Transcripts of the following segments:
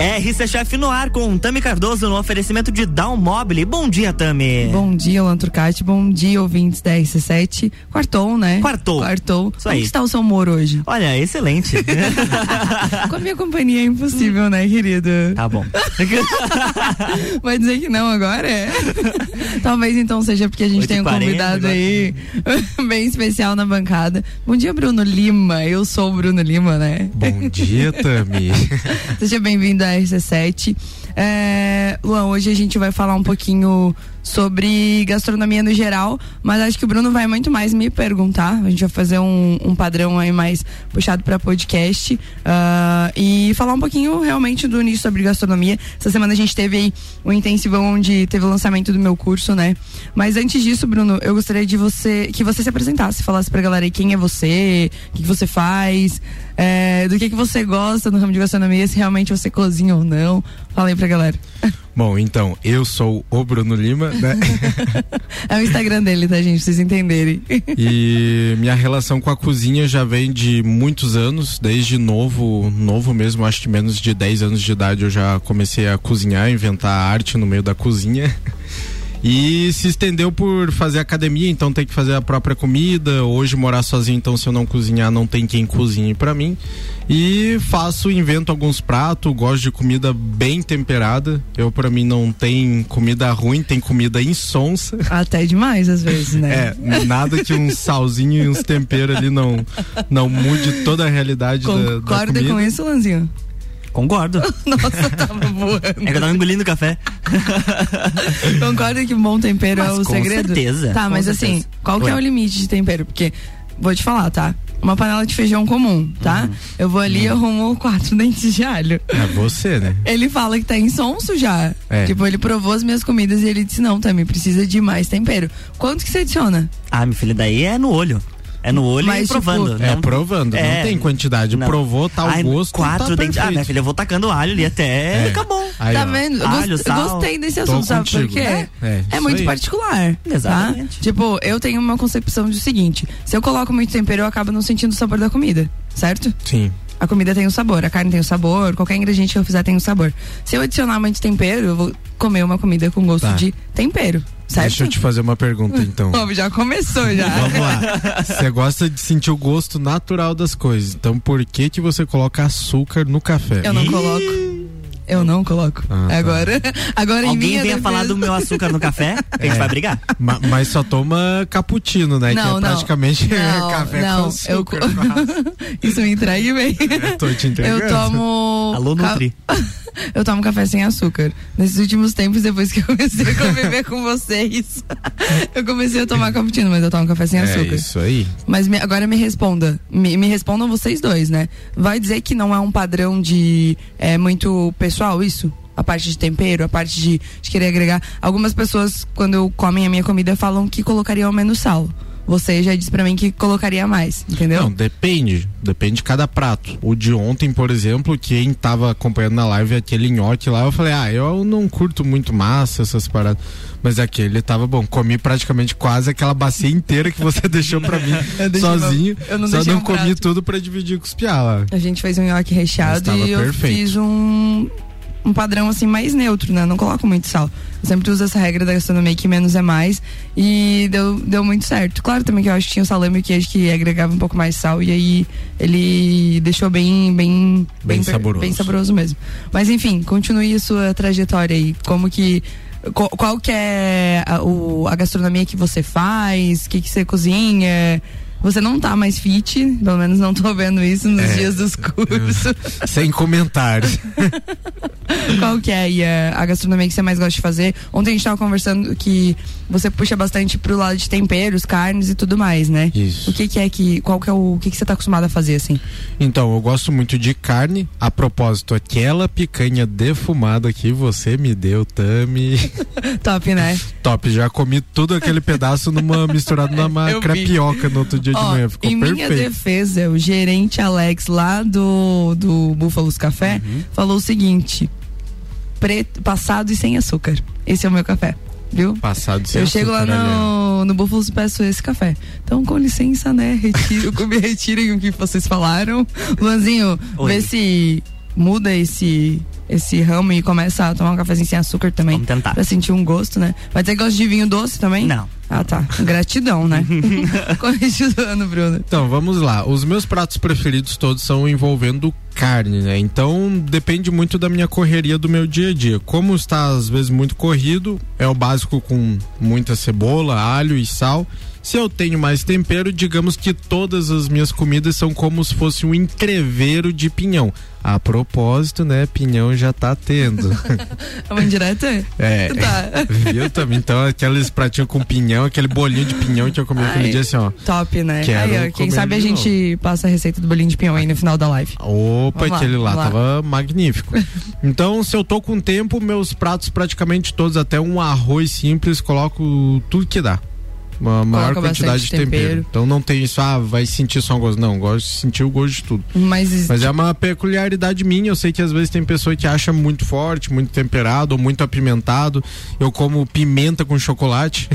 RC Chef no ar com Tami Cardoso no oferecimento de Down Mobile. Bom dia, Tami. Bom dia, Alan Turcati. Bom dia, ouvintes da RC7. Quartou, né? Quartou. Quartou. Isso Como aí. está o seu humor hoje? Olha, excelente. Com a minha companhia é impossível, né, querido? tá bom. Vai dizer que não agora? É. Talvez então seja porque a gente tem um 8h40 convidado agora. aí bem especial na bancada. Bom dia, Bruno Lima. Eu sou o Bruno Lima, né? Bom dia, Tami. Seja bem-vindo à RC7. É, Luan, hoje a gente vai falar um pouquinho sobre gastronomia no geral, mas acho que o Bruno vai muito mais me perguntar. A gente vai fazer um, um padrão aí mais puxado para podcast ah, e falar um pouquinho realmente do início sobre gastronomia. Essa semana a gente teve aí um intensivão onde teve o lançamento do meu curso, né? Mas antes disso, Bruno, eu gostaria de você que você se apresentasse, falasse pra galera aí quem é você, o que, que você faz, é, do que, que você gosta no ramo de gastronomia, se realmente você cozinha ou não. Fala aí pra galera. Bom, então, eu sou o Bruno Lima, né? É o Instagram dele, tá, gente? Pra vocês entenderem. E minha relação com a cozinha já vem de muitos anos, desde novo, novo mesmo, acho que menos de 10 anos de idade eu já comecei a cozinhar, inventar arte no meio da cozinha. E se estendeu por fazer academia, então tem que fazer a própria comida. Hoje morar sozinho, então se eu não cozinhar, não tem quem cozinhe pra mim. E faço, invento alguns pratos, gosto de comida bem temperada. Eu pra mim não tem comida ruim, tem comida insonsa. Até demais, às vezes, né? É, nada que um salzinho e uns temperos ali não, não mude toda a realidade da, da Concorda comida. com isso, Lanzinho? Concordo. Nossa, tava voando. É que eu tava engolindo café. Concorda que bom tempero Mas é o com segredo? certeza, Tá, com mas certeza. assim, qual que é o limite de tempero? Porque, vou te falar, tá? Uma panela de feijão comum, tá? Uhum. Eu vou ali e arrumo quatro dentes de alho. É você, né? Ele fala que tá insonso já. É. Tipo, ele provou as minhas comidas e ele disse, não, também precisa de mais tempero. Quanto que você adiciona? Ah, meu filho, daí é no olho. É no olho Mas, e provando. tipo, É, não- provando, É, não tem quantidade. não. Provou, tá o Ai, gosto, Quatro tá dentes. Ah, minha filha, eu vou tacando alho ali até É. ficar bom. Aí, tá ó. vendo? Eu Alho, gost- sal. gostei desse Tô assunto, sabe por contigo. quê? É, é, É muito aí. particular. Exatamente. Tá? Tipo, eu tenho uma concepção do seguinte: se eu coloco muito tempero, eu acabo não sentindo o sabor da comida, certo? Sim. A comida tem o sabor, a carne tem o sabor, qualquer ingrediente que eu fizer tem o sabor. Se eu adicionar muito tempero, eu vou comer uma comida com gosto Tá. de tempero, certo? Deixa eu te fazer uma pergunta, então. Ó, já começou já. Vamos lá. Você gosta de sentir o gosto natural das coisas. Então por que que você coloca açúcar no café? Eu não coloco. Eu não coloco. Ah, tá. Agora, agora em Alguém minha venha defesa- falar do meu açúcar no café, que a gente É. vai brigar. Ma- mas só toma cappuccino, né? Não, que é não. praticamente Não, café não, com eu- açúcar. Isso me traiu bem. É, tô te entregando. Eu tomo. Alô, ca- Nutri. Eu tomo café sem açúcar. Nesses últimos tempos, depois que eu comecei a conviver com vocês, eu comecei a tomar cappuccino, mas eu tomo café sem É açúcar. isso aí. Mas me- agora me responda. Me, me respondam vocês dois, né? Vai dizer que não é um padrão de. É muito pessoal isso? A parte de tempero, a parte de, de querer agregar. Algumas pessoas, quando comem a minha comida, falam que colocariam menos sal. Você já disse pra mim que colocaria mais, entendeu? Não, depende. Depende de cada prato. O de ontem, por exemplo, quem tava acompanhando na live aquele nhoque lá, eu falei, ah, eu não curto muito massa, essas paradas. Mas aquele tava bom. Comi praticamente quase aquela bacia inteira que você deixou pra mim Eu sozinho. uma- eu não só não um comi prato. tudo pra dividir com os piá lá. A gente fez um nhoque recheado e eu perfeito. fiz um, um padrão assim mais neutro, né? Não coloco muito sal. Eu sempre uso essa regra da gastronomia que menos é mais e deu, deu muito certo. Claro também que eu acho que tinha o salame e o queijo que agregava um pouco mais sal e aí ele deixou bem bem Bem per- saboroso. bem saboroso mesmo. Mas enfim, continue a sua trajetória aí. Como que qual, qual que é a, o- a gastronomia que você faz? O que, que você cozinha? Você não tá mais fit, pelo menos não tô vendo isso nos É. dias dos cursos. Sem comentários. Qual que é a, a gastronomia que você mais gosta de fazer? Ontem a gente tava conversando que você puxa bastante pro lado de temperos, carnes e tudo mais, né? Isso. O que que é que, qual que é o, o que que você tá acostumado a fazer, assim? Então, eu gosto muito de carne. A propósito, aquela picanha defumada que você me deu, Tami. Top, né? Top, já comi tudo aquele pedaço numa misturado numa crepioca no outro dia Ó, manhã. Ficou em minha perfeito. defesa, o gerente Alex lá do, do Búfalos Café Uhum. falou o seguinte: preto, passado e sem açúcar. Esse é o meu café, viu? Passado sem Eu chego lá no, no Búfalos e peço esse café. Então, com licença, né? Retiro, me retirem o que vocês falaram. Luanzinho, Oi. vê se muda esse esse ramo e começa a tomar um cafezinho sem açúcar também. Vamos tentar. Pra sentir um gosto, né? Vai ter gosto de vinho doce também? Não. Ah, tá. Gratidão, né? Começo do ano, Bruno. Então, vamos lá. Os meus pratos preferidos todos são envolvendo carne, né? Então, depende muito da minha correria do meu dia a dia. Como está às vezes muito corrido, é o básico com muita cebola, alho e sal. Se eu tenho mais tempero, digamos que todas as minhas comidas são como se fosse um entreveiro de pinhão. A propósito, né? Pinhão já tá tendo. É uma indireta? É. Tá. Viu também? Então, aqueles pratinhos com pinhão, aquele bolinho de pinhão que eu comi aquele dia assim, ó. Top, né? Quero Aí, ó, quem sabe a gente passa a receita do bolinho de pinhão aí no final da live. Opa, Vamos lá, aquele lá, lá. tava magnífico. Então, se eu tô com tempo, meus pratos praticamente todos, até um arroz simples, coloco tudo que dá. Uma maior Coloca quantidade de tempero. tempero. Então não tem isso, ah, vai sentir só um gosto. Não, gosto de sentir o gosto de tudo. Mas, Mas é uma peculiaridade minha. Eu sei que às vezes tem pessoa que acha muito forte, muito temperado ou muito apimentado. Eu como pimenta com chocolate.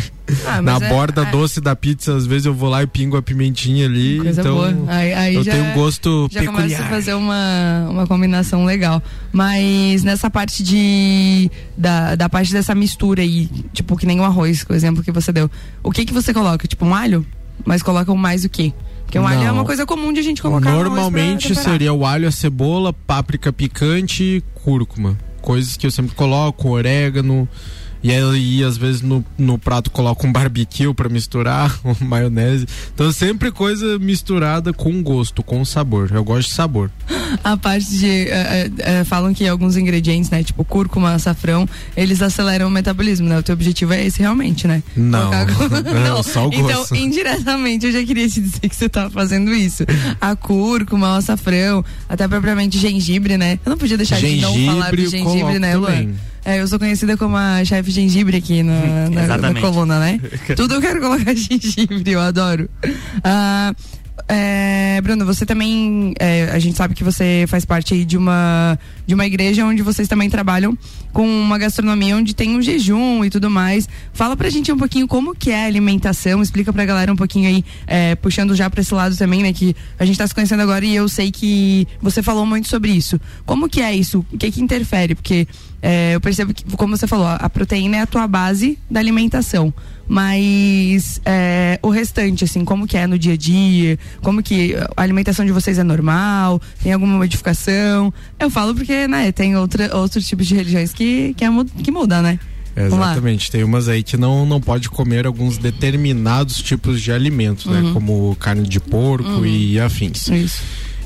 Ah, Na é- borda é- doce da pizza, às vezes eu vou lá e pingo a pimentinha ali. Coisa então boa. Aí, aí eu já, tenho um gosto já peculiar. começa a fazer uma, uma combinação legal. Mas nessa parte de. Da, da parte dessa mistura aí, tipo, que nem o arroz, por exemplo, que você deu. O que que você coloca? Tipo, um alho? Mas colocam mais o quê? Porque um alho é Não. uma coisa comum de a gente colocar Normalmente seria o alho, a cebola, páprica picante e cúrcuma. Coisas que eu sempre coloco, orégano. E aí, às vezes, no, no prato coloco um barbecue pra misturar, uma maionese. Então, sempre coisa misturada com gosto, com sabor. Eu gosto de sabor. A parte de. eh, eh, falam que alguns ingredientes, né? Tipo cúrcuma, açafrão, eles aceleram o metabolismo, né? O teu objetivo é esse realmente, né? Não. Colocar- Não, só o Então, gosto. indiretamente, eu já queria te dizer que você tava fazendo isso. A cúrcuma, o açafrão, até propriamente gengibre, né? Eu não podia deixar de não falar do Gengibre, gengibre, né, Luan? também. É, eu sou conhecida como a chefe gengibre aqui na, na- na, Exatamente. coluna, né? Tudo eu quero colocar gengibre, eu adoro. Ah, é, Bruno, você também, é, a gente sabe que você faz parte aí de uma, de uma igreja onde vocês também trabalham com uma gastronomia onde tem um jejum e tudo mais. Fala pra gente um pouquinho como que é a alimentação, explica pra galera um pouquinho aí, é, puxando já pra esse lado também, né, que a gente tá se conhecendo agora e eu sei que você falou muito sobre isso. Como que é isso? O que que interfere? Porque é, eu percebo que, como você falou, a proteína é a tua base da alimentação. Mas é, o restante, assim, como que é no dia a dia? Como que a alimentação de vocês é normal? Tem alguma modificação? Eu falo porque, né, tem outra, outros tipos de religiões que, que, é, que muda, né? Exatamente. Tem umas aí que não, não pode comer alguns determinados tipos de alimentos, Uhum. né? Como carne de porco e afins. Isso.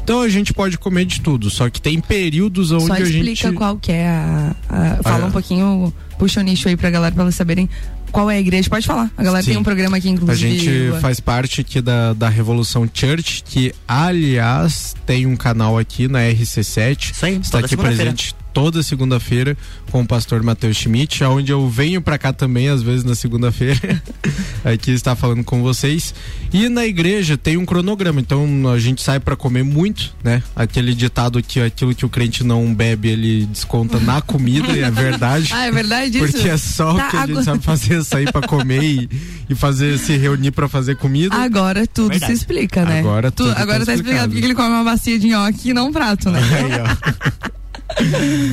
Então a gente pode comer de tudo, só que tem períodos onde Só a explica gente. qual que é a. a- fala Ah, um pouquinho, puxa o nicho aí pra galera, pra elas saberem qual é a igreja. Pode falar. A galera Sim. tem um programa aqui, A inclusive. gente Luan. faz parte aqui da, da Revolução Church, que aliás tem um canal aqui na RC7. Isso aí, Está toda aqui presente toda segunda-feira com o pastor Matheus Schmidt, onde eu venho pra cá também, às vezes na segunda-feira, aqui está falando com vocês. E na igreja tem um cronograma, então a gente sai pra comer muito, né? Aquele ditado que aquilo que o crente não bebe, ele desconta na comida, e é verdade. Ah, é verdade isso? Porque é só Tá, o que a gente sabe fazer, sair pra comer e, e fazer, se reunir pra fazer comida. Agora tudo Verdade. se explica, né? Agora Tu- tudo tá agora tá explicado explicado. porque ele come uma bacia de nhoque e não um prato, né? Aí, ó.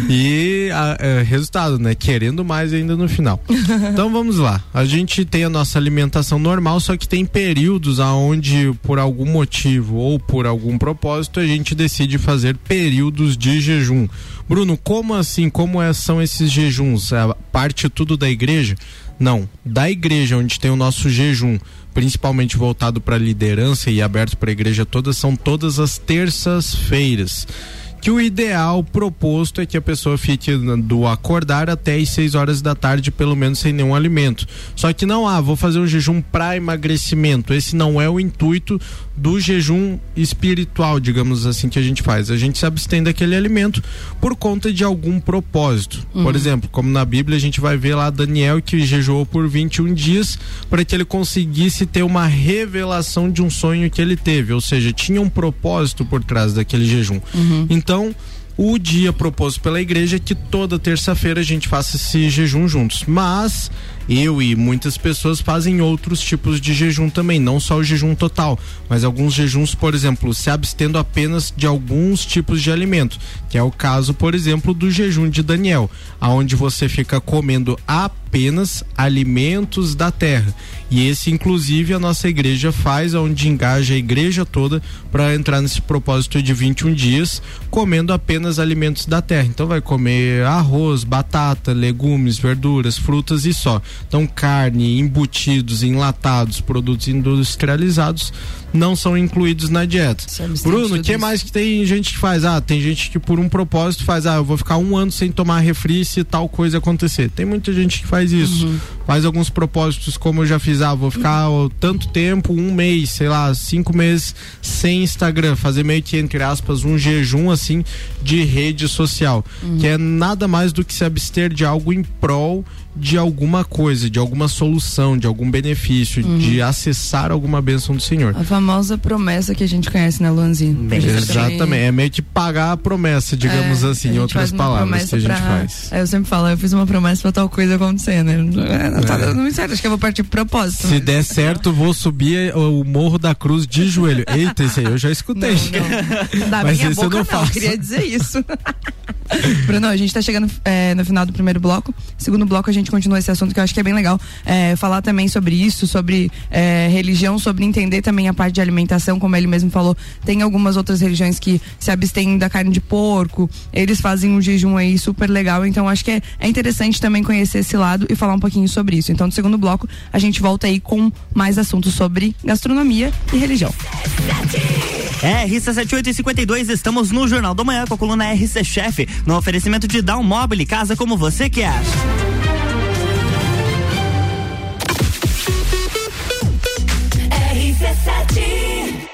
E a- é, resultado, né? Querendo mais ainda no final. Então vamos lá. A gente tem a nossa alimentação normal, só que tem períodos aonde, por algum motivo ou por algum propósito, a gente decide fazer períodos de jejum. Bruno, como assim? Como é- são esses jejuns? É parte tudo da igreja? Não. Da igreja, onde tem o nosso jejum, principalmente voltado para liderança e aberto para a igreja toda, são todas as terças-feiras que o ideal proposto é que a pessoa fique do acordar até as 6 horas da tarde, pelo menos sem nenhum alimento. Só que não, ah, vou fazer um jejum para emagrecimento. Esse não é o intuito do jejum espiritual, digamos assim, que a gente faz. A gente se abstém daquele alimento por conta de algum propósito. Por exemplo, como na Bíblia a gente vai ver lá Daniel que jejuou por 21 dias para que ele conseguisse ter uma revelação de um sonho que ele teve, ou seja, tinha um propósito por trás daquele jejum. Então, o dia proposto pela igreja é que toda terça-feira a gente faça esse jejum juntos. Mas eu e muitas pessoas fazem outros tipos de jejum também, não só o jejum total, mas alguns jejuns, por exemplo, se abstendo apenas de alguns tipos de alimento, que é o caso, por exemplo, do jejum de Daniel, aonde você fica comendo apenas alimentos da terra. E esse, inclusive, a nossa igreja faz, onde engaja a igreja toda para entrar nesse propósito de 21 dias, comendo apenas alimentos da terra. Então, vai comer arroz, batata, legumes, verduras, frutas e só. Então, carne, embutidos, enlatados, produtos industrializados não são incluídos na dieta. Bruno, o que mais que tem gente que faz? Ah, tem gente que por um propósito faz, ah, eu vou ficar um ano sem tomar refri se tal coisa acontecer. Tem muita gente que faz isso. Uhum. Faz alguns propósitos, como eu já fiz, ah, vou ficar ó, tanto tempo, um mês, sei lá, cinco meses sem Instagram, fazer meio que, entre aspas, um jejum assim de rede social. Uhum. Que é nada mais do que se abster de algo em prol de alguma coisa, de alguma solução, de algum benefício, uhum. de acessar alguma bênção do Senhor. A famosa promessa que a gente conhece, né, Luanzinho? Exatamente. É meio que pagar a promessa, digamos é, assim, em outras palavras que a gente pra... faz. É, eu sempre falo, eu fiz uma promessa pra tal coisa acontecer, né? É, não tá dando muito certo, acho que eu vou partir pro propósito. Se mas... der certo, vou subir o Morro da Cruz de joelho. Eita, esse aí eu já escutei. Não, não. Da Mas minha boca eu não, faço. queria dizer isso. Bruno, a gente tá chegando é, no final do primeiro bloco. Segundo bloco, a gente continua esse assunto que eu acho que é bem legal. É, falar também sobre isso, sobre é, religião, sobre entender também a parte de alimentação, como ele mesmo falou. Tem algumas outras religiões que se abstêm da carne de porco, eles fazem um jejum aí super legal. Então, acho que é, é interessante também conhecer esse lado e falar um pouquinho sobre isso. Então, no segundo bloco, a gente volta aí com mais assuntos sobre gastronomia e religião. RC7852, estamos no Jornal da Manhã com a coluna RC Chef, no oferecimento de Down Mobile, casa como você quer. RC7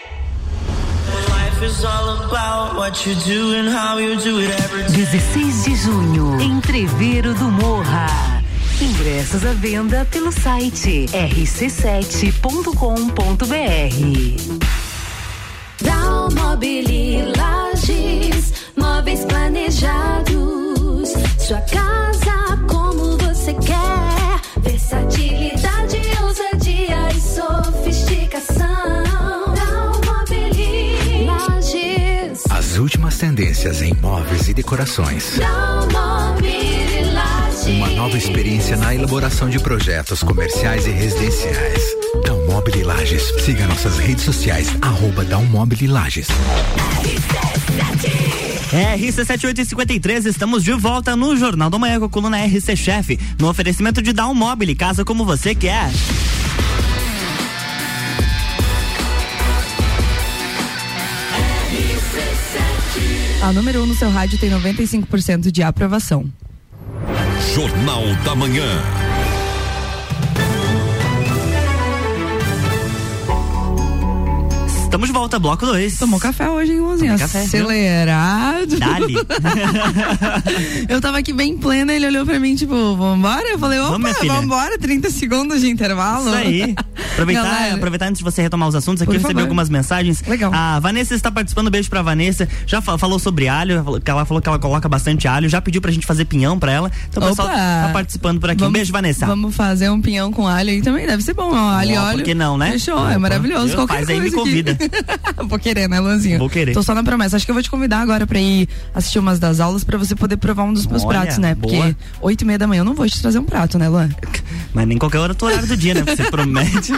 16 de junho, Entreveiro do Morra. Ingressos à venda pelo site rc7.com.br. Dalmobili Lages, móveis planejados. Sua casa como você quer. Versatilidade, ousadia e sofisticação. Dalmobili Lages. As últimas tendências em móveis e decorações. Dalmobili Lages. Uma nova experiência na elaboração de projetos comerciais e residenciais. Dalmobile Lages. Siga nossas redes sociais, arroba Dalmobile Lages. RC7853, estamos de volta no Jornal da Manhã com a coluna RC Chef, no oferecimento de Dalmobile, casa como você quer. A número 1 um no seu rádio tem 95% de aprovação. Jornal da Manhã. Estamos de volta, bloco 2. Tomou café hoje, hein, Luzinha? Acelerado. Dali. eu tava aqui bem plena, ele olhou pra mim, tipo, vambora? Eu falei, opa, Vamos, vambora, 30 segundos de intervalo. Isso aí. Aproveitar, aproveitar antes de você retomar os assuntos, aqui eu recebi algumas mensagens. Legal. A Vanessa está participando, beijo pra Vanessa. Já falou sobre alho, ela falou que ela coloca bastante alho, já pediu pra gente fazer pinhão pra ela. Então o pessoal tá participando por aqui. Vamos, um beijo, Vanessa. Vamos fazer um pinhão com alho aí também, deve ser bom, ó, alho e óleo. Por que não, né? Fechou, é maravilhoso. Qualquer Faz aí, me convida. vou querer, né, Luanzinho? Vou querer. Tô só na promessa. Acho que eu vou te convidar agora pra ir assistir umas das aulas pra você poder provar um dos meus Olha, pratos, né? Porque oito e meia da manhã eu não vou te trazer um prato, né, Luan? Mas nem qualquer hora do horário do dia, né? Você promete.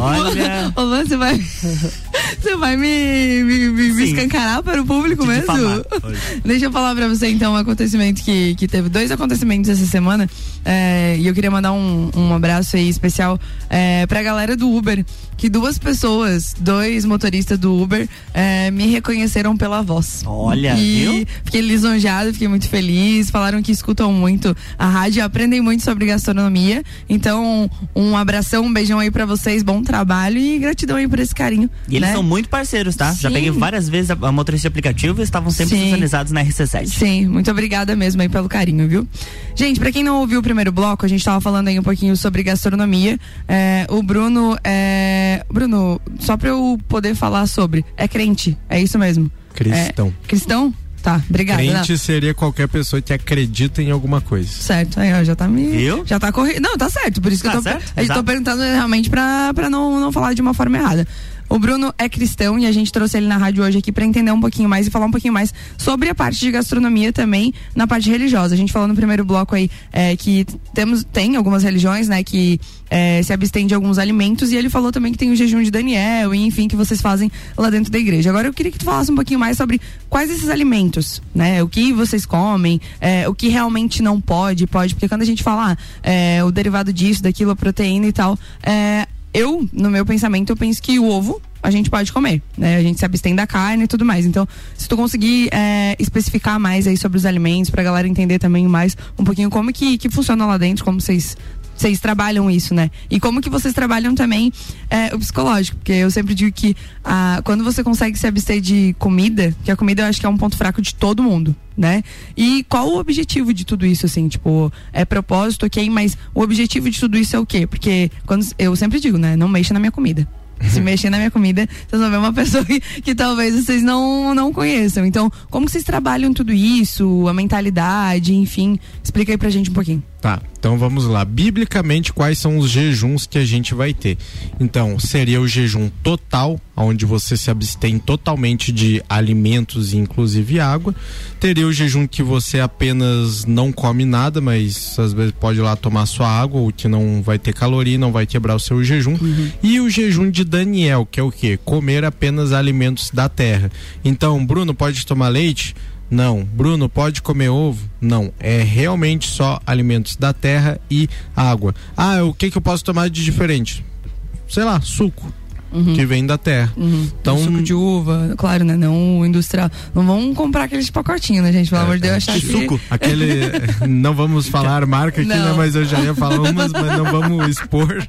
Olha. Ô, Luan, você vai. Você vai me, me, me, me escancarar para o público mesmo? Deixa eu falar para você então um acontecimento que, que teve dois acontecimentos essa semana. É, e eu queria mandar um, um abraço aí especial é, pra galera do Uber. Que duas pessoas, dois motoristas do Uber, é, me reconheceram pela voz. Olha, e viu? Fiquei lisonjado, fiquei muito feliz. Falaram que escutam muito a rádio, aprendem muito sobre gastronomia. Então, um abração, um beijão aí para vocês, bom trabalho e gratidão aí por esse carinho. E eles né? são muito parceiros, tá? Sim. Já peguei várias vezes a, a motorista aplicativo e estavam sempre sintonizados na RC7. Sim, muito obrigada mesmo aí pelo carinho, viu? Gente, para quem não ouviu o primeiro bloco, a gente tava falando aí um pouquinho sobre gastronomia. É, o Bruno, é, Bruno, só pra eu poder falar sobre, é crente, é isso mesmo? Cristão. É, cristão? Tá, obrigada. Crente não. seria qualquer pessoa que acredita em alguma coisa. Certo, aí ó, já tá me. Viu? Já tá correndo. Não, tá certo. Por isso que Tá eu tô, certo, eu tô perguntando realmente pra, pra não, não falar de uma forma errada. O Bruno é cristão e a gente trouxe ele na rádio hoje aqui pra entender um pouquinho mais e falar um pouquinho mais sobre a parte de gastronomia também na parte religiosa. A gente falou no primeiro bloco aí é, que temos, tem algumas religiões, né, que é, se abstêm de alguns alimentos e ele falou também que tem o jejum de Daniel e enfim que vocês fazem lá dentro da igreja. Agora eu queria que tu falasse um pouquinho mais sobre quais esses alimentos, né, o que vocês comem, é, o que realmente não pode, pode, porque quando a gente fala ah, é, o derivado disso, daquilo, a proteína e tal, é, eu, no meu pensamento, eu penso que o ovo a gente pode comer, né? A gente se abstém da carne e tudo mais. Então, se tu conseguir é, especificar mais aí sobre os alimentos, pra galera entender também mais um pouquinho como que, que funciona lá dentro, como vocês vocês trabalham isso, né? E como que vocês trabalham também é, o psicológico? Porque eu sempre digo que ah, quando você consegue se abster de comida, que a comida eu acho que é um ponto fraco de todo mundo, né? E qual o objetivo de tudo isso, assim? Tipo, é propósito, ok, mas o objetivo de tudo isso é o quê? Porque quando eu sempre digo, né? Não mexa na minha comida. Se mexer na minha comida, vocês vão ver uma pessoa que, que talvez vocês não, não conheçam. Então, como vocês trabalham tudo isso, a mentalidade, enfim? Explica aí pra gente um pouquinho. Tá, então vamos lá. Biblicamente, quais são os jejuns que a gente vai ter? Então, seria o jejum total, onde você se abstém totalmente de alimentos, inclusive água. Teria o jejum que você apenas não come nada, mas às vezes pode ir lá tomar sua água, o que não vai ter caloria, não vai quebrar o seu jejum. E o jejum de Daniel, que é o quê? Comer apenas alimentos da terra. Então, Bruno, pode tomar leite? Não. Bruno, pode comer ovo? Não. É realmente só alimentos da terra e água. Ah, o que, que eu posso tomar de diferente? Sei lá, suco. Que vem da terra. Então, suco de uva, claro, né? Não o industrial. Não vão comprar aqueles pacotinhos, né, gente? Pelo amor de Deus, achar de que... suco. aquele. não vamos falar marca aqui, Não. né? Mas eu já ia falar umas, mas não vamos expor.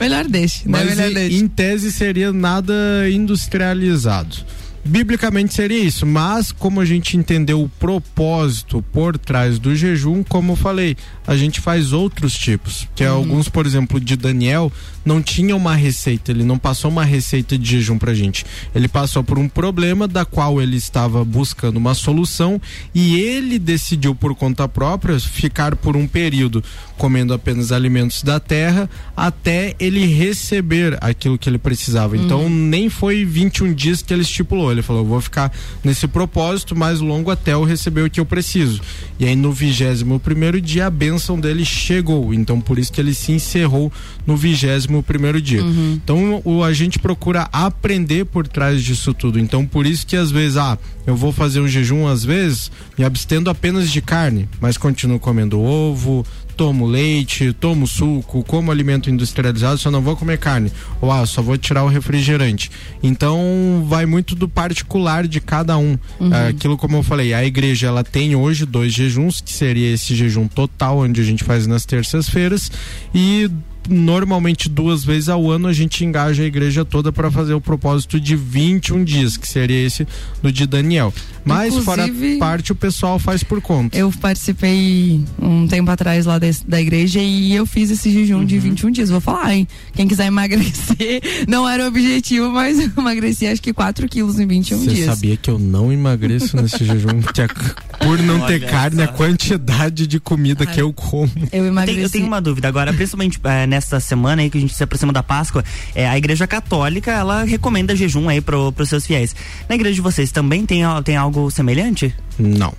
Melhor deixe, né? Mas Melhor em, deixe. em tese seria nada industrializado. Biblicamente seria isso, mas como a gente entendeu o propósito por trás do jejum, como eu falei, a gente faz outros tipos. Que é alguns, por exemplo, de Daniel, não tinha uma receita, ele não passou uma receita de jejum pra gente. Ele passou por um problema da qual ele estava buscando uma solução e ele decidiu por conta própria ficar por um período comendo apenas alimentos da terra até ele receber aquilo que ele precisava. Então nem foi 21 dias que ele estipulou. Ele falou: "Eu vou ficar nesse propósito mais longo até eu receber o que eu preciso". E aí no vigésimo primeiro dia a bênção dele chegou. Então por isso que ele se encerrou no vigésimo primeiro dia. Então o a gente procura aprender por trás disso tudo. Então por isso que às vezes ah, eu vou fazer um jejum às vezes me abstendo apenas de carne, mas continuo comendo ovo, tomo leite, tomo suco, como alimento industrializado, só não vou comer carne. Ou ah, só vou tirar o refrigerante. Então vai muito do particular de cada um. Ah, Aquilo como eu falei, a igreja ela tem hoje dois jejuns, que seria esse jejum total, onde a gente faz nas terças-feiras, e normalmente duas vezes ao ano a gente engaja a igreja toda para fazer o propósito de 21 dias, que seria esse do de Daniel. Mas fora Inclusive- parte o pessoal faz por conta. Eu participei um tempo atrás lá des- da igreja e eu fiz esse jejum de 21 dias. Vou falar, hein? Quem quiser emagrecer, não era o objetivo, mas eu emagreci acho que 4 quilos em 21 Você dias. sabia que eu não emagreço nesse jejum? Que a- por não ter Olha carne, a só. quantidade de comida que eu como. Eu emagreci. eu tenho uma dúvida agora, principalmente é, nesta semana aí que a gente se aproxima da Páscoa, é, a Igreja Católica ela recomenda jejum aí pro, pros seus fiéis. Na igreja de vocês também tem, tem algo semelhante? Não.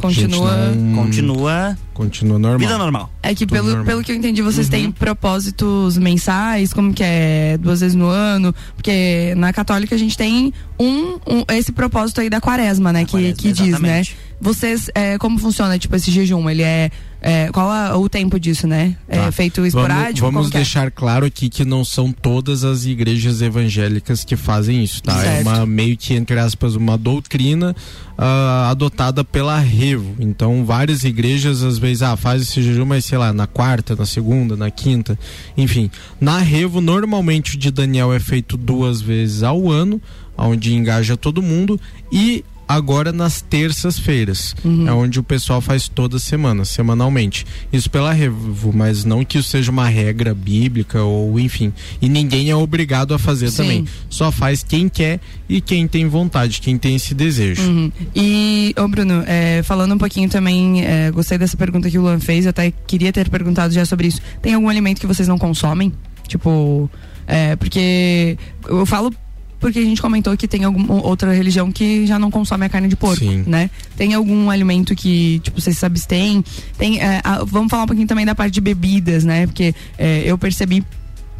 Continua. Não- Continua Continua normal. vida normal. É que Tudo pelo, normal. pelo que eu entendi, vocês Uhum. têm propósitos mensais, como que é duas vezes no ano, porque na católica a gente tem um, um- esse propósito aí da quaresma, né, que, quaresma, que diz, né? exatamente. Vocês, é, como funciona, tipo, esse jejum? Ele é, é, qual é o tempo disso, né? É Tá. feito esporádico? Vamos, vamos é? deixar claro aqui que não são todas as igrejas evangélicas que fazem isso, tá? É Certo. uma meio que, entre aspas, uma doutrina ah, adotada pela Revo. Então, várias igrejas, às vezes, ah, faz esse jejum, mas sei lá, na quarta, na segunda, na quinta, enfim. Na Revo, normalmente o de Daniel é feito duas vezes ao ano, onde engaja todo mundo, e agora nas terças-feiras. Uhum. É onde o pessoal faz toda semana, semanalmente. Isso pela Revo, mas não que isso seja uma regra bíblica ou enfim. E ninguém é obrigado a fazer Sim. também. Só faz quem quer e quem tem vontade, quem tem esse desejo. Uhum. E, ô Bruno, é, falando um pouquinho também, é, gostei dessa pergunta que o Luan fez, até queria ter perguntado já sobre isso. Tem algum alimento que vocês não consomem? Tipo, é, porque eu falo porque a gente comentou que tem alguma outra religião que já não consome a carne de porco, Sim. né? Tem algum alimento que, tipo, vocês se abstêm? Tem, é, a- vamos falar um pouquinho também da parte de bebidas, né? Porque é, eu percebi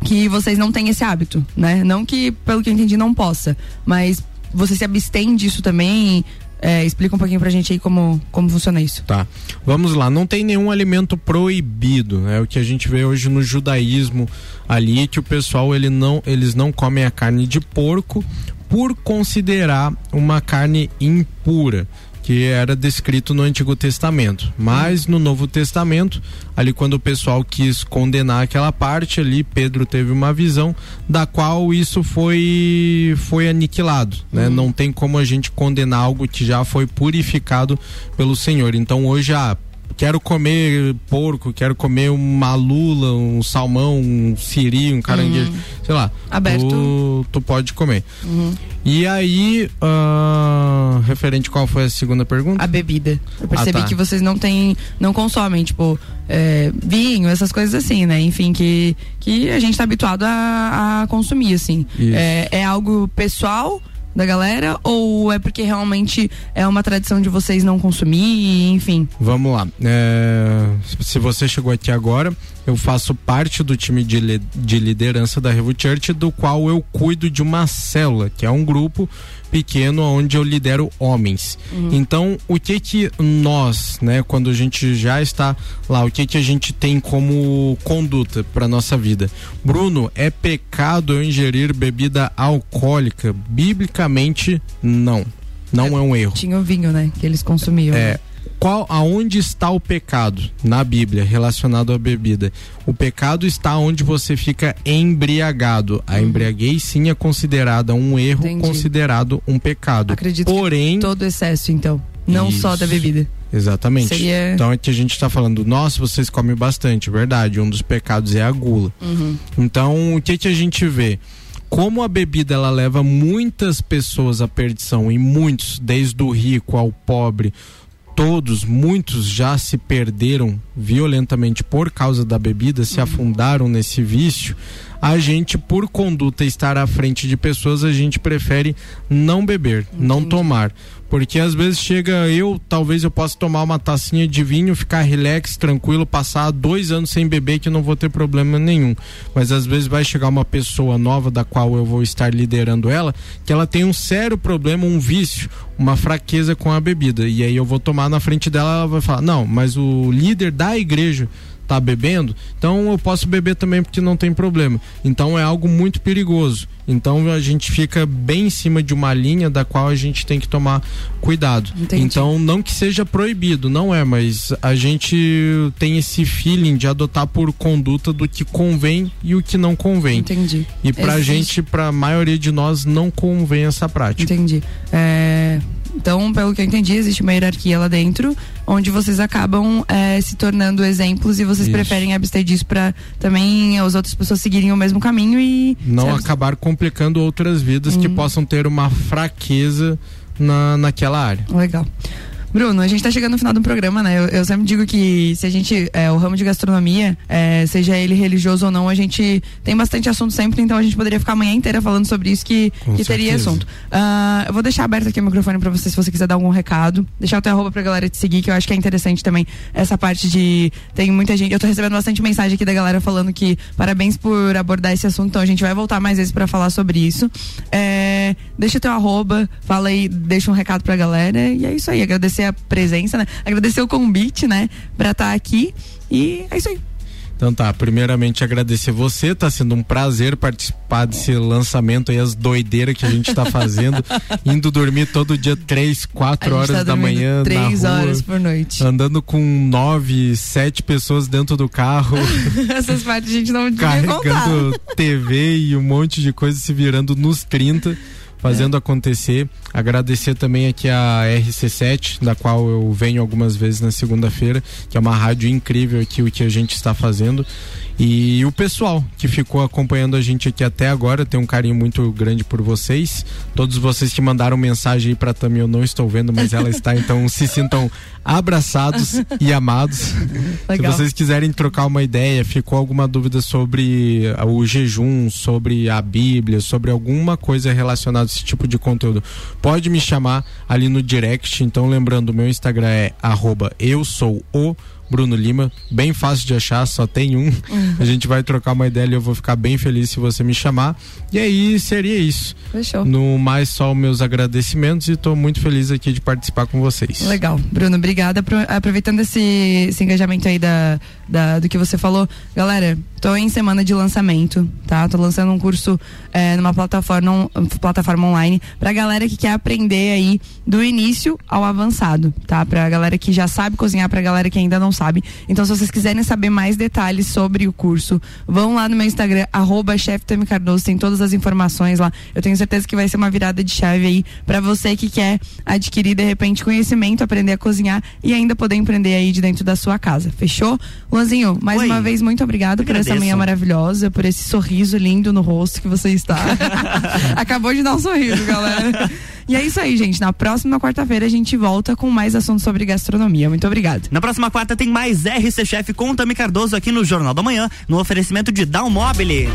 que vocês não têm esse hábito, né? Não que, pelo que eu entendi, não possa, mas você se abstém disso também? É, explica um pouquinho pra gente aí como, como funciona isso. Tá. Vamos lá, não tem nenhum alimento proibido, é o que a gente vê hoje no judaísmo ali que o pessoal ele não, eles não comem a carne de porco por considerar uma carne impura, que era descrito no Antigo Testamento. Mas no Novo Testamento, ali quando o pessoal quis condenar aquela parte ali, Pedro teve uma visão da qual isso foi foi aniquilado, né? Não tem como a gente condenar algo que já foi purificado pelo Senhor. Então hoje ah, quero comer porco, quero comer uma lula, um salmão, um siri, um caranguejo, sei lá. Aberto. Tu, tu pode comer. E aí, ah, referente qual foi a segunda pergunta? A bebida. Eu percebi Ah, tá. que vocês não têm, não consomem, tipo, é, vinho, essas coisas assim, né? Enfim, que, que a gente tá habituado a, a consumir, assim. É, é algo pessoal da galera ou é porque realmente é uma tradição de vocês não consumir, enfim? Vamos lá. É, se você chegou aqui agora, eu faço parte do time de, li- de liderança da Revo Church, do qual eu cuido de uma célula, que é um grupo pequeno onde eu lidero homens. Então, o que que nós, né, quando a gente já está lá, o que que a gente tem como conduta para nossa vida? Bruno, é pecado eu ingerir bebida alcoólica? Biblicamente, não. Não é um erro. Tinha o vinho, né? Que eles consumiam. É, qual, aonde está o pecado na Bíblia relacionado à bebida? O pecado está onde você fica embriagado. A embriaguez sim é considerada um erro, Entendi. considerado um pecado. Acredito Porém, que todo excesso, então. Não só da Isso. bebida. exatamente. Seria- Então é que a gente está falando, nossa, vocês comem bastante, verdade. Um dos pecados é a gula. Uhum. Então, o que que a gente vê? Como a bebida ela leva muitas pessoas à perdição e muitos, desde o rico ao pobre, todos, muitos já se perderam violentamente por causa da bebida, se afundaram nesse vício. A gente, por conduta estar à frente de pessoas, a gente prefere não beber, não tomar. Porque às vezes chega eu, talvez eu possa tomar uma tacinha de vinho, ficar relax, tranquilo, passar dois anos sem beber que eu não vou ter problema nenhum. Mas às vezes vai chegar uma pessoa nova da qual eu vou estar liderando ela, que ela tem um sério problema, um vício, uma fraqueza com a bebida. E aí eu vou tomar na frente dela, ela vai falar: "Não, mas o líder da igreja tá bebendo, então eu posso beber também porque não tem problema. Então é algo muito perigoso. Então a gente fica bem em cima de uma linha da qual a gente tem que tomar cuidado. Entendi. Então não que seja proibido, não é, mas a gente tem esse feeling de adotar por conduta do que convém e o que não convém. Entendi. E pra Existe- gente, pra maioria de nós, não convém essa prática. Entendi. É, então, pelo que eu entendi, existe uma hierarquia lá dentro, onde vocês acabam é, se tornando exemplos e vocês Isso. preferem abster disso pra também as outras pessoas seguirem o mesmo caminho e. Não sabe? acabar complicando outras vidas que possam ter uma fraqueza na, naquela área. Legal. Bruno, a gente tá chegando no final do programa, né? Eu, eu sempre digo que se a gente, é, o ramo de gastronomia, é, seja ele religioso ou não, a gente tem bastante assunto sempre, então a gente poderia ficar a manhã inteira falando sobre isso que, Com que teria assunto. Ah, eu vou deixar aberto aqui o microfone pra você se você quiser dar algum recado. Deixar o teu arroba pra galera te seguir, que eu acho que é interessante também essa parte de. Tem muita gente. Eu tô recebendo bastante mensagem aqui da galera falando que parabéns por abordar esse assunto, então a gente vai voltar mais vezes pra falar sobre isso. É, deixa o teu arroba, fala aí, deixa um recado pra galera. E é isso aí. Agradecer a presença, né? Agradecer o convite, né? Pra estar aqui. E é isso aí. Então tá, primeiramente agradecer você, tá sendo um prazer participar desse lançamento aí, as doideiras que a gente tá fazendo, indo dormir todo dia três, quatro horas tá da manhã Três na rua, horas por noite. andando com nove, sete pessoas dentro do carro, Essas partes a gente não devia contar. carregando TV e um monte de coisa se virando nos 30 fazendo acontecer. Agradecer também aqui a RC7, da qual eu venho algumas vezes na segunda-feira, que é uma rádio incrível aqui o que a gente está fazendo. E o pessoal que ficou acompanhando a gente aqui até agora, tem um carinho muito grande por vocês. Todos vocês que mandaram mensagem aí pra Tami, eu não estou vendo, mas ela está, então se sintam abraçados e amados. Legal. Se vocês quiserem trocar uma ideia, ficou alguma dúvida sobre o jejum, sobre a Bíblia, sobre alguma coisa relacionada a esse tipo de conteúdo, pode me chamar ali no direct. Então, lembrando, o meu Instagram é arroba eu sou o Bruno Lima, bem fácil de achar, só tem um. A gente vai trocar uma ideia e eu vou ficar bem feliz se você me chamar. E aí seria isso. Fechou. No mais, só meus agradecimentos e estou muito feliz aqui de participar com vocês. Legal. Bruno, obrigada. Apro- Aproveitando esse, esse engajamento aí da, da- do que você falou, galera, tô em semana de lançamento, tá? Tô lançando um curso é, numa plataforma, on- plataforma online pra galera que quer aprender aí do início ao avançado, tá? Pra galera que já sabe cozinhar, pra galera que ainda não sabe. Então, se vocês quiserem saber mais detalhes sobre o curso, vão lá no meu Instagram, arroba Cardoso, tem todas as informações lá. Eu tenho certeza que vai ser uma virada de chave aí pra você que quer adquirir, de repente, conhecimento, aprender a cozinhar e ainda poder empreender aí de dentro da sua casa. Fechou? Luanzinho, mais Oi. uma vez, muito obrigado por essa manhã maravilhosa, por esse sorriso lindo no rosto que você está. Acabou de dar um sorriso, galera. E é isso aí, gente. Na próxima quarta-feira a gente volta com mais assuntos sobre gastronomia. Muito obrigado. Na próxima quarta tem mais RC Chef com Tami Cardoso aqui no Jornal da Manhã, no oferecimento de Dalmobile.